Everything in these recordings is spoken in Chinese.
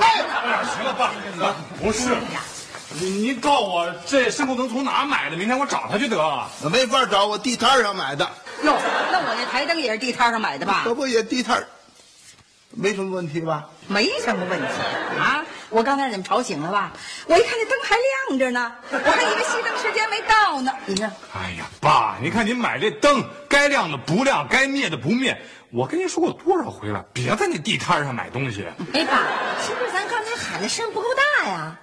哎呀，行了，爸，啊不是，您您告我这声控灯从哪买的？明天我找他去得了。我没法找，我地摊上买的，哟，那我那台灯也是地摊上买的吧可？不也地摊儿没什么问题吧？没什么问题啊！我刚才让你们吵醒了吧？我一看这灯还亮着呢，我还以为熄灯时间没到呢。你看，哎呀，爸，您看您买这灯，该亮的不亮，该灭的不灭。我跟您说过多少回了，别在那地摊上买东西。哎，爸，是不是咱刚才喊的声不够大呀？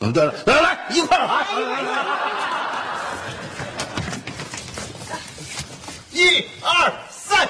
嗯，对了，来来来，一块儿啊！一二三，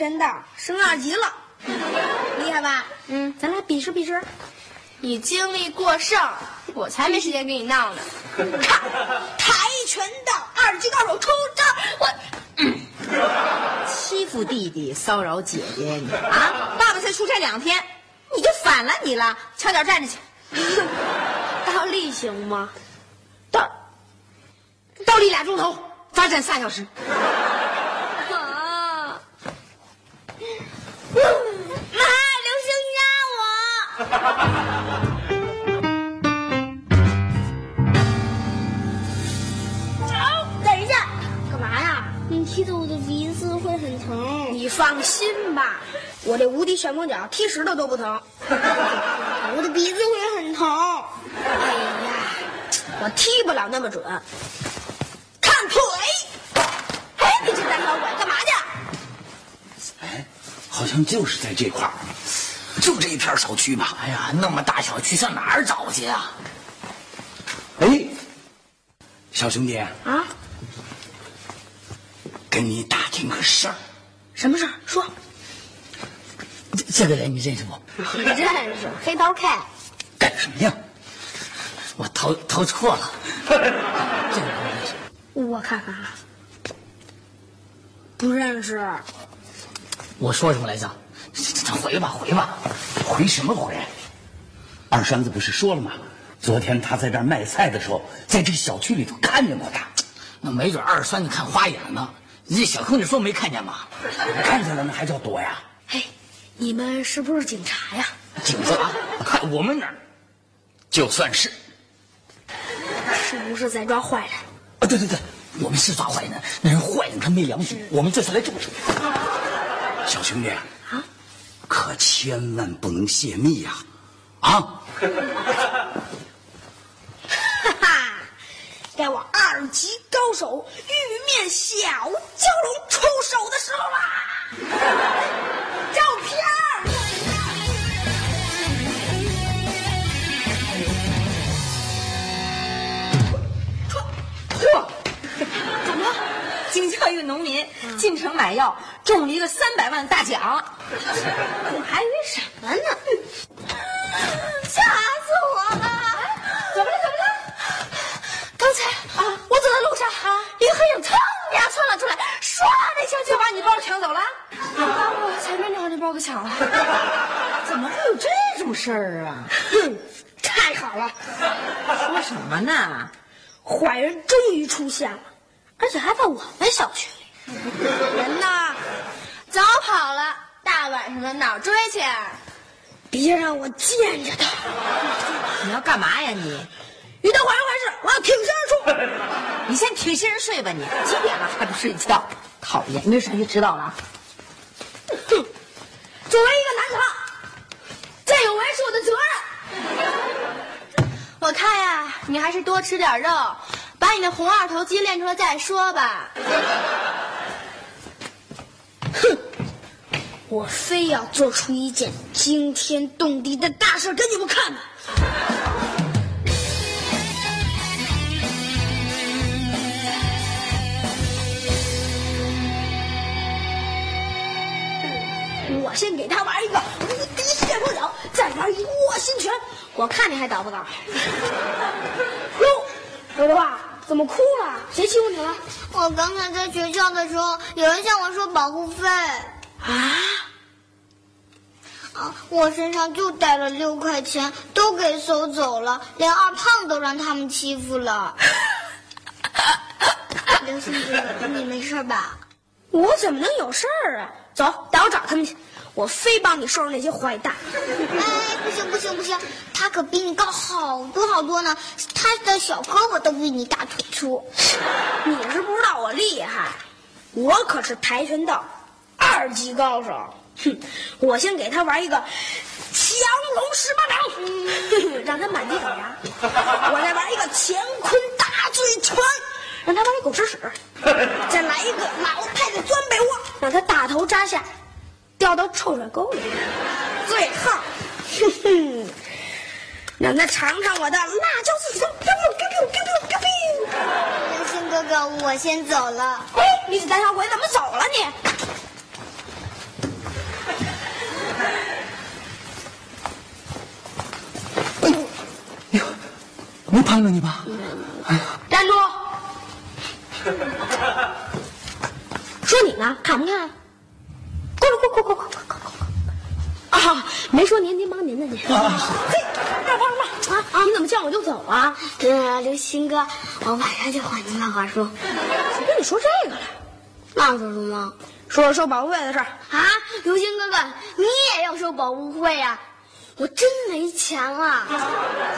我跆拳道升二级了，厉害吧？嗯，咱俩比试比试。你精力过剩，我才没时间跟你闹呢。看，跆拳道二级高手出招，我。欺负弟弟，骚扰姐姐，你啊！爸爸才出差两天，你就反了你了，翘脚站着去。倒立行吗？倒倒立俩钟头，罚站仨小时。啊！妈，刘星压我！等一下，干嘛呀？你踢的我的鼻子会很疼。你放心吧，我这无敌旋风脚踢石头都不疼。我的鼻子会很疼。哎呀，我踢不了那么准。看腿！哎，你这胆小鬼，干嘛去？哎，好像就是在这块儿，就这一片小区嘛。哎呀，那么大小区上哪儿找去啊？哎，小兄弟，啊？跟你打听个事儿。什么事儿？说。这这个人你认识不？认识黑桃 K。干什么呀？我投投错了。这个不认识。我看看啊，不认识。我说什么来着？咱回吧，回吧。回什么回？二栓子不是说了吗？昨天他在这儿卖菜的时候，在这个小区里头看见过他。那没准二栓子看花眼呢。人家小空姐说没看见吗？看见了那还叫躲呀？嘿，你们是不是警察呀？警察，看我们哪儿就算是。是不是在抓坏人？啊，对对对，我们是抓坏人，那人坏人他没良心，我们这次来重视。小兄弟啊，可千万不能泄密呀！啊！哈哈该我二级高手玉面小蛟龙出手的时候啦！照片儿。嚯！怎么了？京郊一个农民进城买药，中了一个三百万大奖，我还以为什么呢？吓死我了！怎么了？怎么了？刚才啊，我走在路上啊，一个黑影噌一下窜了出来，唰的一下就就把你包抢走了？把我前面那号的包给抢了。怎么会有这种事儿啊？哼，太好了，说什么呢？坏人终于出现了，而且还在我们小区里。人呢？早跑了，大晚上的哪儿追去？别让我见着他！你要干嘛呀你？遇到坏人坏事，我要挺身而出。你先挺身而睡吧你！几点了还不睡觉？讨厌！没事，就知道了啊。哼，作为一个男子汉，见有为是我的责任。我看呀、你还是多吃点肉，把你的红二头肌练出来再说吧。哼，我非要做出一件惊天动地的大事给你们看看。我先给他玩一个无敌旋风脚，再玩一卧薪拳，我看你还倒不倒？哟，刘德华，怎么哭了？谁欺负你了？我刚才在学校的时候，有人向我收保护费，啊？啊，我身上就带了六块钱，都给收走了，连二胖都让他们欺负了。刘星哥，你没事吧？我怎么能有事儿啊？走，带我找他们去，我非帮你收拾那些坏蛋。哎，不行不行不行，他可比你高好多好多呢，他的小胳膊都比你大腿粗。你是不知道我厉害，我可是跆拳道二级高手。哼，我先给他玩一个降龙十八掌，让他满地找牙。我再玩一个乾坤大醉拳，让他往里狗吃屎。再来一个老太太钻被窝，让他大头扎下，掉到臭水沟里。最后，哼哼，让他尝尝我的辣椒自己哥哥，我先走了。哎，你胆小鬼怎么走了你？没拍着你吧？站住！说你呢，看不看？过来，过过过过过过过！啊，没说您，您忙您的您。嘿，干嘛干嘛啊啊！你怎么见我就走啊？呃，刘星哥，我晚上就还你漫画书。谁跟你说这个了？那说什么？说说收保护费的事儿。啊，刘星哥哥，你也要收保护费呀、我真没钱了。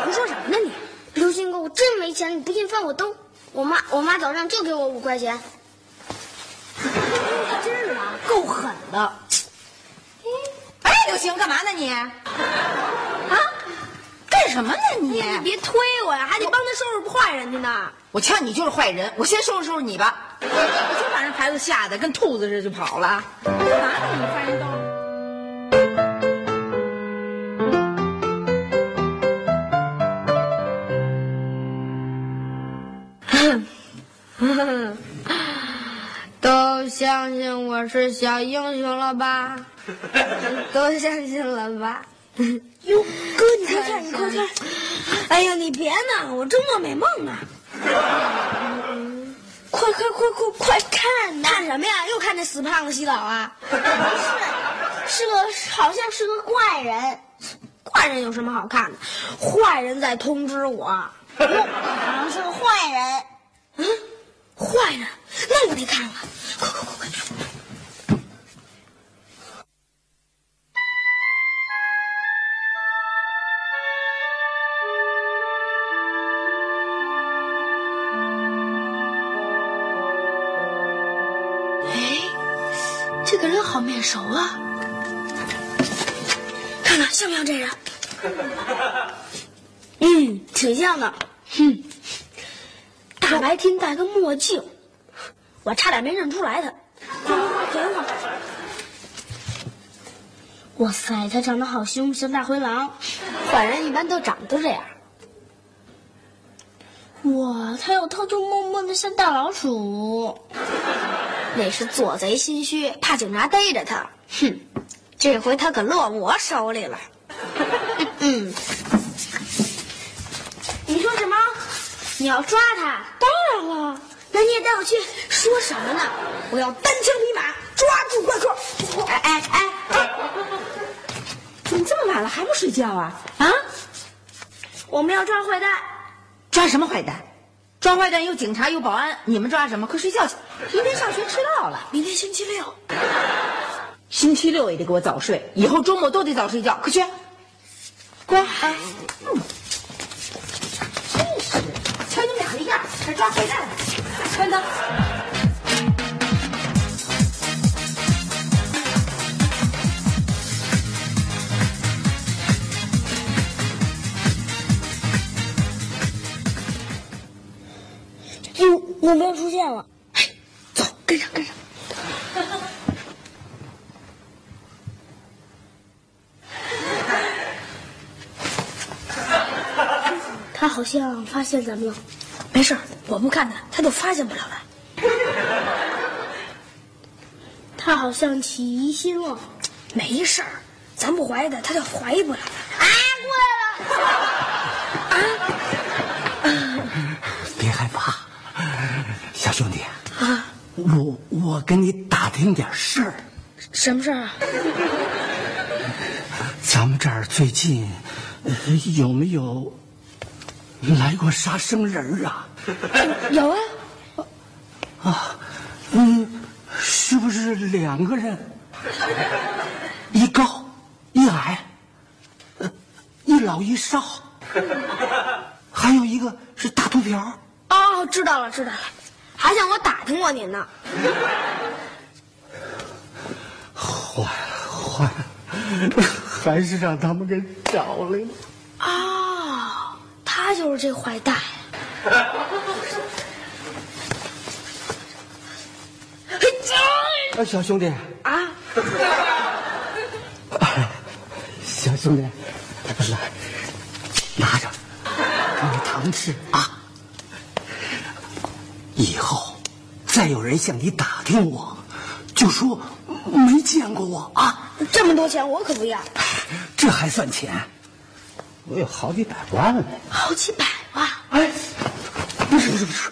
胡说什么呢你？刘星哥，我真没钱，你不信翻我兜。我妈，我妈早上就给我五块钱。真是啊，够狠的。哎，刘星，干嘛呢你？啊？干什么呢你？你别推我呀，还得帮他收拾坏人去呢。我瞧你就是坏人，我先收拾收拾你吧。我就把人孩子吓得跟兔子似的就跑了。干嘛呢你翻人兜？都相信我是小英雄了吧？都相信了吧？哟，快看，你快看！哎呀，你别呢，我正做美梦呢。快快快快快看呐！看什么呀？又看那死胖子洗澡啊？不是，是个好像是个怪人。怪人有什么好看的？坏人在通知我。好像是个坏人。嗯，坏人，那我得看看。个人好面熟啊！看看像不像这人？嗯，挺像的。哼，大白天戴个墨镜，我差点没认出来他。哇塞，他长得好凶，像大灰狼。坏人一般都长得这样。哇，他又偷偷摸摸的像大老鼠，那是做贼心虚，怕警察逮着他。哼，这回他可落我手里了。嗯，你说什么？你要抓他？当然了，那你也带我去。说什么呢？我要单枪匹马抓住怪客。哎哎哎哎！怎么这么晚了还不睡觉啊？啊？我们要抓坏蛋。抓什么坏蛋？抓坏蛋有警察有保安，你们抓什么？快睡觉去！明天上学迟到了。明天星期六，星期六也得给我早睡，以后周末都得早睡觉。快去，乖啊！嗯，真是，瞧你们俩那样，还抓坏蛋？快走！目目标出现了，跟上，跟上。他好像发现咱们了。没事，我不看他，他就发现不了了。他好像起疑心了。没事儿，咱不怀疑他，他就怀疑不了他。啊，过来了！啊别害怕，小兄弟啊，我我跟你打听点事儿。什么事儿啊？咱们这儿最近、呃有没有来过杀生人啊？有啊，啊，嗯，是不是两个人？一高一矮，呃，一老一少，还有一个是大秃瓢。哦，知道了，知道了，还想我打听过您呢。坏了，坏了，还是让他们给找来了。哦，他就是这坏蛋。哎，小兄弟啊，小兄弟，来，拿着，给你糖吃啊。以后再有人向你打听我，就说没见过我啊。这么多钱我可不要，这还算钱？我有好几百万呢。好几百万。哎，不是不是不是，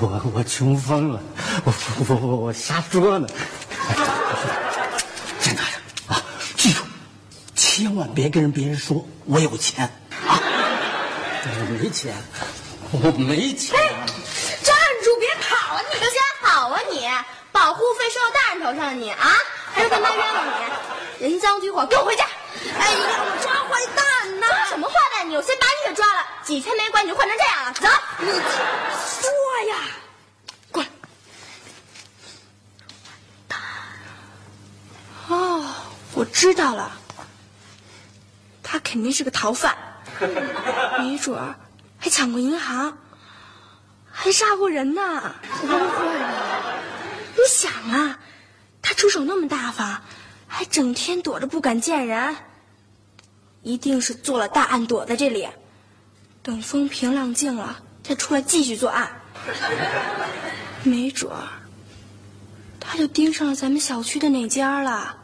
我我穷疯了，我我我我瞎说呢。先拿着啊，记住，千万别跟人别人说我有钱啊！我没钱，我没钱。站住，别跑啊！你刘家好啊你，保护费收到大人头上你啊，还让他妈冤枉你，人赃俱获，给我回家！哎呀，我抓坏蛋呢！抓什么坏蛋？你我先把你给抓了，几天没管你就换成这样了，走！你说呀，过来。哦，我知道了，他肯定是个逃犯，没准儿还抢过银行，还杀过人呢。不会吧？你想啊，他出手那么大方，还整天躲着不敢见人，一定是做了大案躲在这里，等风平浪静了再出来继续作案。没准儿，他就盯上了咱们小区的哪家了。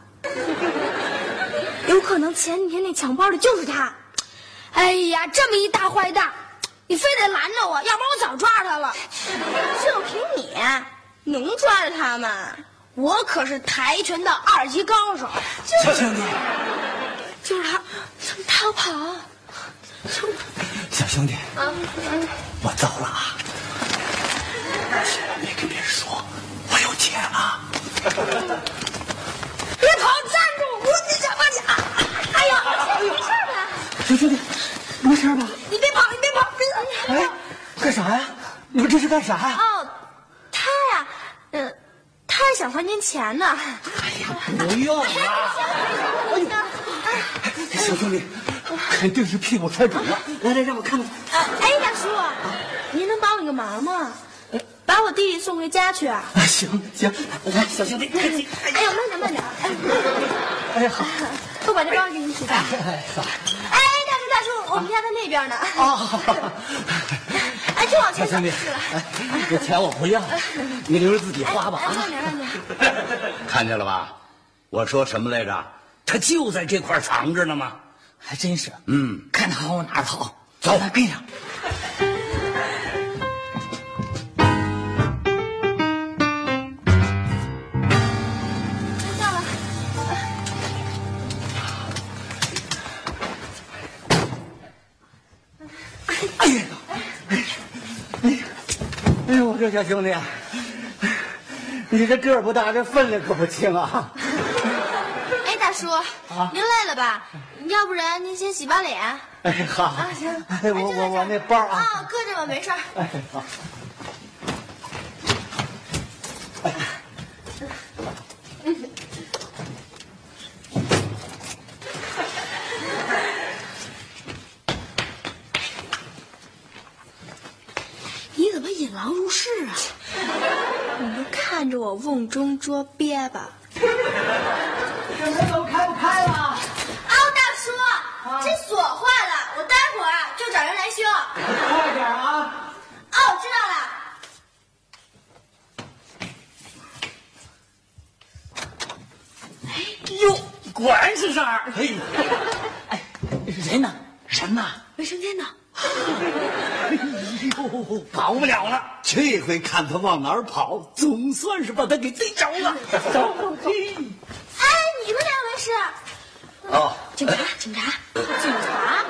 有可能前几天那抢包的就是他。哎呀，这么一大坏蛋，你非得拦着我，要不然我早抓着他了。就凭你能抓着他吗？我可是跆拳道二级高手。小兄弟，就是他，怎么逃跑。小兄弟，我走了啊！千万别跟别人说我有钱啊！别跑，站住！我你干嘛你？哎呀，没事吧？小兄弟，没事吧？你别跑，你别跑，别哎，干啥呀？你们这是干啥呀？哦，他呀，呃，他还想还您钱呢。哎呀，不用了。小兄弟，肯定是屁股摔肿了。来来，让我看看。啊，哎，大叔，您能帮我一个忙吗？把我弟弟送回家去啊！啊，行行，来，小兄弟，哎呀，慢点慢点，哎，哎好，我把这包给你取吧。哎好，哎，大叔大叔，我们家在那边呢。哦，哎，这往前走小兄弟就是了。，哎，这钱我不要，你留着自己花吧。慢点慢点。看见了吧？我说什么来着？他就在这块藏着呢吗。还真是，嗯，看他往哪儿逃，走咱跟上。小兄弟，你这个儿不大，这分量可不轻啊。哎，大叔，您累了吧？要不然您先洗把脸。哎，好，啊，行。哎，我我我那包啊，啊，搁着吧，没事儿。哎，好。你怎么引狼入室啊？你就看着我瓮中捉鳖吧。这门都开不开了？啊，大叔，这锁坏了，我待会儿啊就找人来修。快点啊！哦，知道了。哟，果然是这儿。哎，哎，人呢？人呢？卫生间呢？哎呦，跑不了了。这回看他往哪儿跑，总算是把他给逮着了。走，嘿。哎，你们两位是？哦，警察，警察，警察，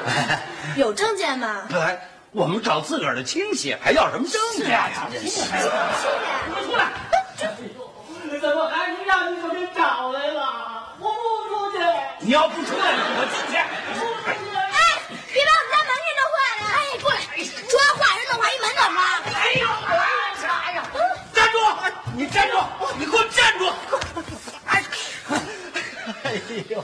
有证件吗？来，我们找自个儿的亲戚，还要什么证件呀？真是。出来。怎么还是让你们给找来了？我不出去。你要不出来，我进去。哎，别把我们家门给弄坏了！哎，过来，说完坏人弄坏一门怎么了？哎呦，哎呀！站住！你站住！你给我站住！哎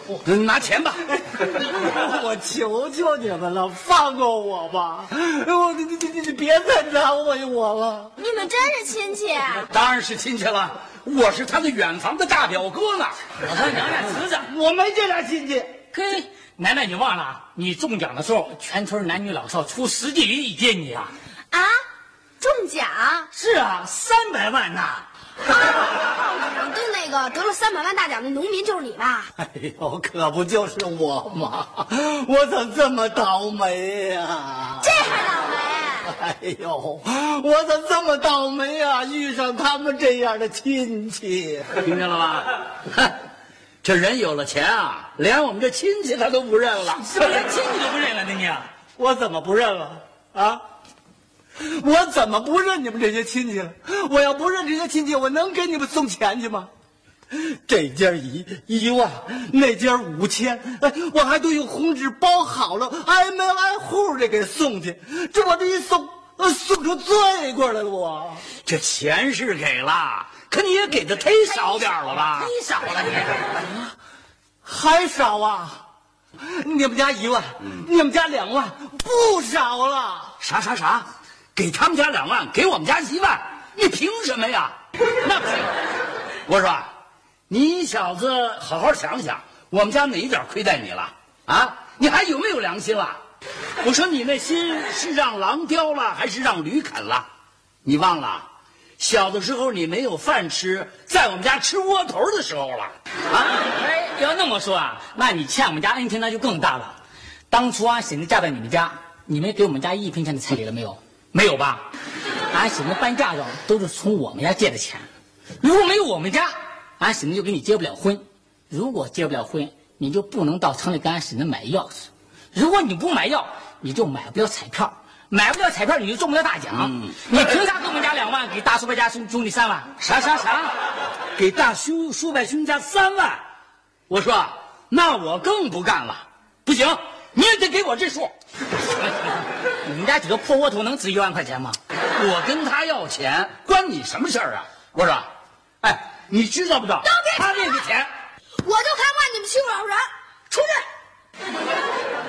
呦，拿钱吧。我求求你们了，放过我吧！我你你你你别再难为我了。你们真是亲戚？当然是亲戚了，我是他的远房的大表哥呢。我说娘俩侄子，我没这俩亲戚。嘿，奶奶，你忘了啊？你中奖的时候，全村男女老少出十几里接你啊！啊，中奖？是啊，三百万呐！报纸上登那个得了三百万大奖的农民就是你吧？哎呦，可不就是我吗？我怎么这么倒霉呀、这还倒霉？哎呦，我怎么这么倒霉呀、遇上他们这样的亲戚。听见了吧？哼，这人有了钱啊，连我们这亲戚他都不认了。是不是连亲戚都不认了呢？你我怎么不认了啊？我怎么不认你们这些亲戚了？我要不认这些亲戚，我能给你们送钱去吗？这家一一万，那家五千，哎，我还都用红纸包好了，挨门挨户的给送去。这我这一送，呃送出罪过来了我。这钱是给了，可你也给的忒少点儿了吧？忒少了你。还少啊？你们家一万，你们家两万，不少了。啥啥啥？给他们家两万，给我们家一万，你凭什么呀？那不行！我说，你小子好好想想，我们家哪一点亏待你了？啊，你还有没有良心了？我说你那心是让狼叼了，还是让驴啃了？你忘了，小的时候你没有饭吃，在我们家吃窝头的时候了啊！哎，要那么说啊，那你欠我们家恩情那就更大了。当初俺婶子嫁到你们家，你们给我们家一分钱的彩礼了没有？没有吧？俺婶子办嫁妆都是从我们家借的钱，如果没有我们家，俺婶子就给你结不了婚。如果结不了婚，你就不能到城里给俺婶子买药去。如果你不买药，你就买不了彩票，买不了彩票你就中不了大奖。你凭啥给我们家两万，给大叔伯家兄兄弟三万？啥啥啥？给大叔叔伯兄家三万？我说，那我更不干了。不行，你也得给我这数。你们家几个破窝头能值一万块钱吗？我跟他要钱，关你什么事儿啊？我说，哎，你知道不知道？都别他那个钱，我就看不惯你们欺负老人，出去！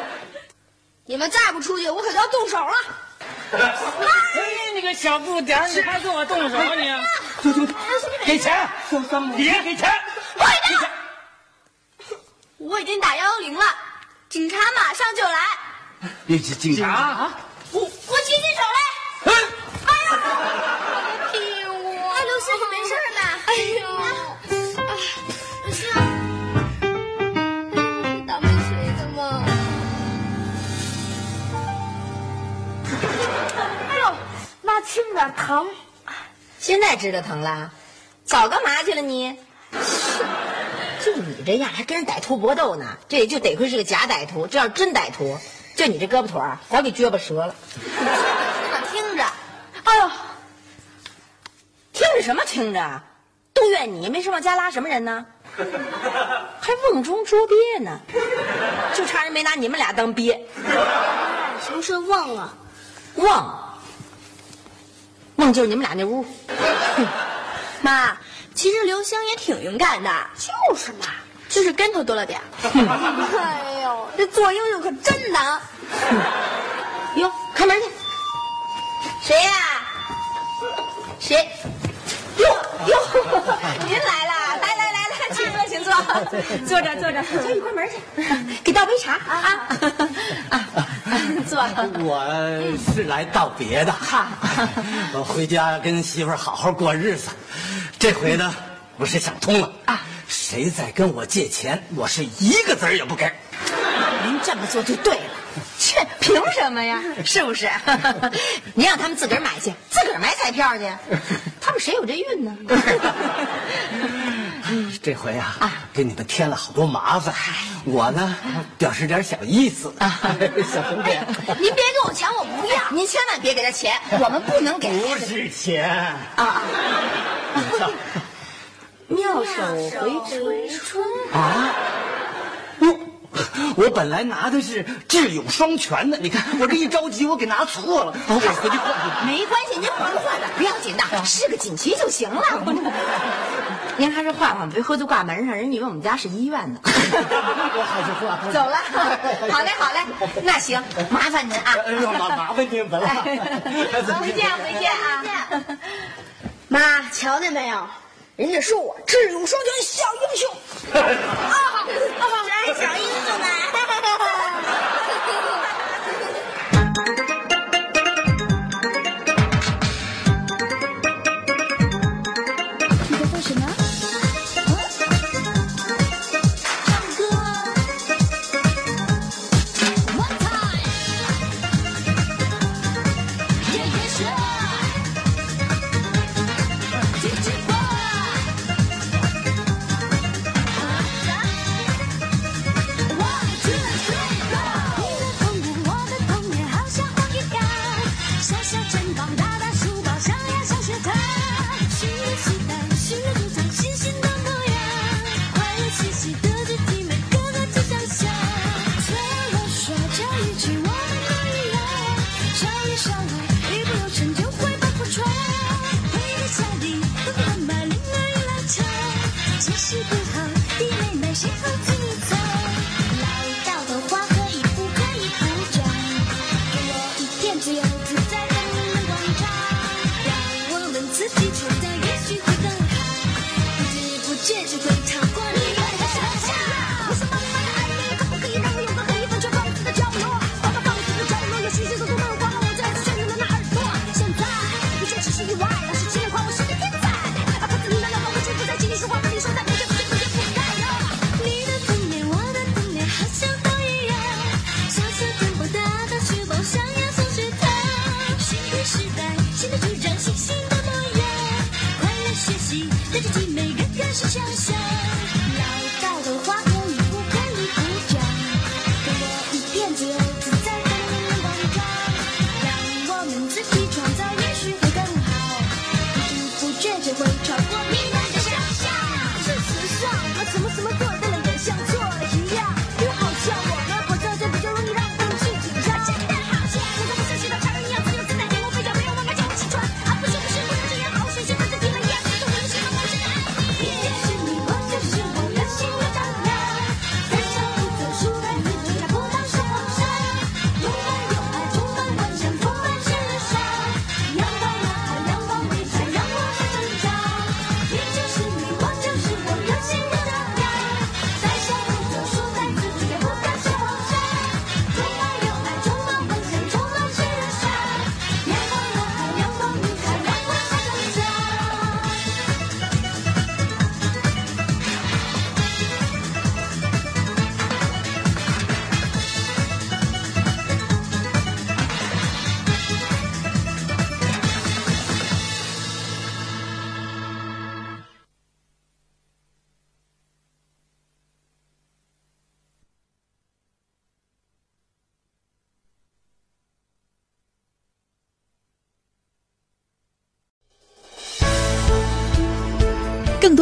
你们再不出去，我可就要动手了。哎，你个小不点，你还跟我动手你？给钱，小三母，你也给钱。快点！我已经打幺幺零了，警察马上就来。你警警察？我我举起手来。疼。现在知道疼了，早干嘛去了你？就你这样，还跟人歹徒搏斗呢？这也就得亏是个假歹徒，这要是真歹徒，就你这胳膊腿儿，早给撅巴折了。听着，哎呦，听着什么听着？都怨你，没事往家拉什么人呢？还瓮中捉鳖呢，就差人没拿你们俩当鳖。什么是瓮啊？瓮，瓮就是你们俩那屋。妈，其实刘星也挺勇敢的，就是嘛。就是跟头多了点。哎呦，这做英雄可真难。哟，开门去。谁呀、谁？哟哟，您来了！来来来来，请坐，请坐，坐着坐着，小雨关门去，给倒杯茶啊啊啊！坐。我是来道别的，我回家跟媳妇儿好好过日子。这回呢，我是想通了啊，谁再跟我借钱，我是一个子儿也不给。您这么做就对了。切，凭什么呀？是不是？您让他们自个儿买去，自个儿买彩票去，他们谁有这运呢？这回啊，给你们添了好多麻烦，我呢表示点小意思啊，小红姐。您别给我钱，我不要。您千万别给他钱，我们不能给。不是钱啊！妙手回春啊！我我本来拿的是智勇双全的，你看我这一着急，我给拿错了，我回去换去。没关系，您换换的不要紧的，是个锦旗就行了。您还是换换，别回头挂门上，人以为我们家是医院呢。我还是换。走了，好嘞，好嘞，那行，麻烦您啊。哎呦，麻麻烦您了。回见，回见啊。妈，瞧见没有？人家说我智勇双全小英雄。啊，啊，真小英雄呢。